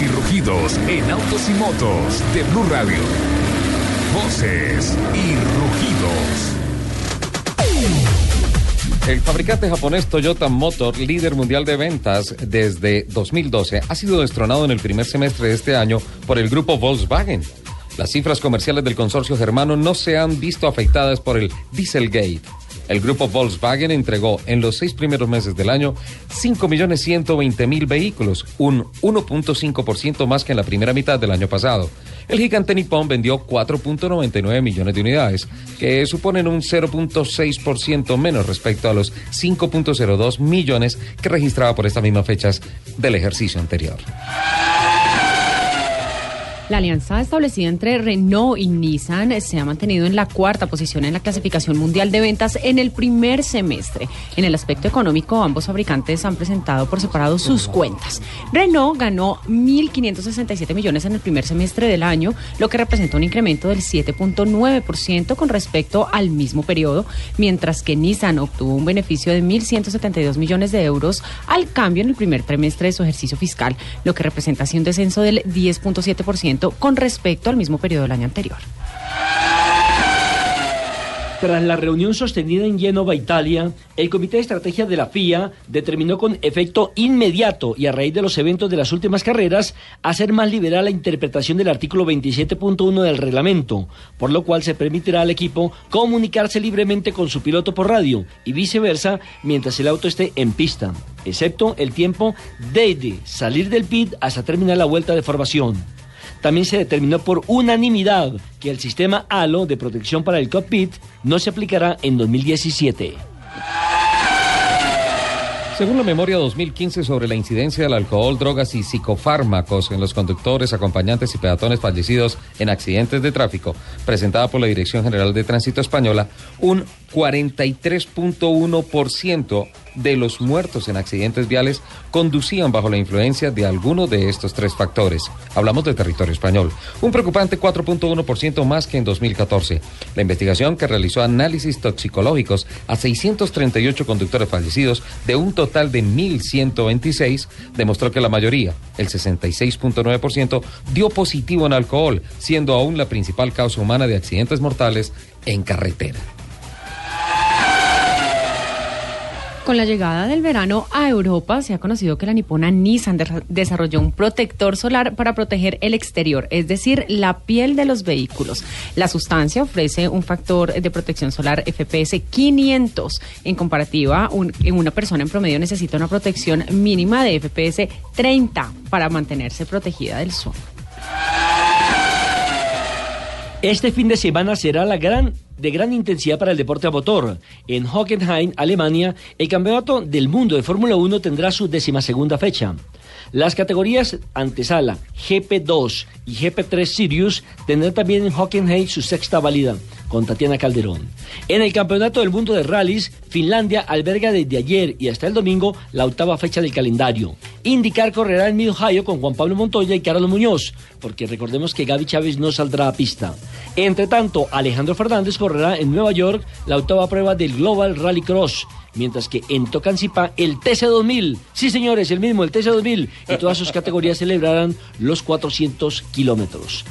Y rugidos en autos y motos de Blue Radio. Voces y rugidos. El fabricante japonés Toyota Motor, líder mundial de ventas desde 2012, ha sido destronado en el primer semestre de este año por el grupo Volkswagen. Las cifras comerciales del consorcio germano no se han visto afectadas por el Dieselgate. El grupo Volkswagen entregó en los seis primeros meses del año 5.120.000 vehículos, un 1.5% más que en la primera mitad del año pasado. El gigante nipón vendió 4.99 millones de unidades, que suponen un 0.6% menos respecto a los 5.02 millones que registraba por estas mismas fechas del ejercicio anterior. La alianza establecida entre Renault y Nissan se ha mantenido en la cuarta posición en la clasificación mundial de ventas en el primer semestre. En el aspecto económico, ambos fabricantes han presentado por separado sus cuentas. Renault ganó 1.567 millones en el primer semestre del año, lo que representa un incremento del 7.9% con respecto al mismo periodo, mientras que Nissan obtuvo un beneficio de 1.172 millones de euros al cambio en el primer trimestre de su ejercicio fiscal, lo que representa así un descenso del 10.7% con respecto al mismo periodo del año anterior. Tras la reunión sostenida en Génova, Italia, el Comité de Estrategia de la FIA determinó con efecto inmediato y a raíz de los eventos de las últimas carreras hacer más liberal la interpretación del artículo 27.1 del reglamento, por lo cual se permitirá al equipo comunicarse libremente con su piloto por radio y viceversa mientras el auto esté en pista, excepto el tiempo desde salir del pit hasta terminar la vuelta de formación también se determinó por unanimidad que el sistema HALO de protección para el cockpit no se aplicará en 2017. Según la memoria 2015 sobre la incidencia del alcohol, drogas y psicofármacos en los conductores, acompañantes y peatones fallecidos en accidentes de tráfico, presentada por la Dirección General de Tránsito Española, un 43.1% de los muertos en accidentes viales conducían bajo la influencia de alguno de estos tres factores. Hablamos de territorio español. Un preocupante 4.1% más que en 2014. La investigación que realizó análisis toxicológicos a 638 conductores fallecidos de un total de 1.126 demostró que la mayoría, el 66.9%, dio positivo en alcohol, siendo aún la principal causa humana de accidentes mortales en carretera. Con la llegada del verano a Europa, se ha conocido que la nipona Nissan desarrolló un protector solar para proteger el exterior, es decir, la piel de los vehículos. La sustancia ofrece un factor de protección solar FPS 500. En comparativa, una persona en promedio necesita una protección mínima de FPS 30 para mantenerse protegida del sol. Este fin de semana será la gran de gran intensidad para el deporte a motor. En Hockenheim, Alemania, el campeonato del mundo de Fórmula 1 tendrá su decimasegunda fecha. Las categorías antesala, GP2 y GP3 Sirius tendrán también en Hockenheim su sexta válida con Tatiana Calderón. En el Campeonato del Mundo de Rallys, Finlandia alberga desde ayer y hasta el domingo la octava fecha del calendario. Indicar correrá en Mid Ohio con Juan Pablo Montoya y Carlos Muñoz, porque recordemos que Gaby Chávez no saldrá a pista. Entre tanto, Alejandro Fernández correrá en Nueva York la octava prueba del Global Rally Cross mientras que en Tocancipá el TC2000, sí señores, el mismo, el TC2000, y todas sus categorías celebrarán los 400 kilómetros.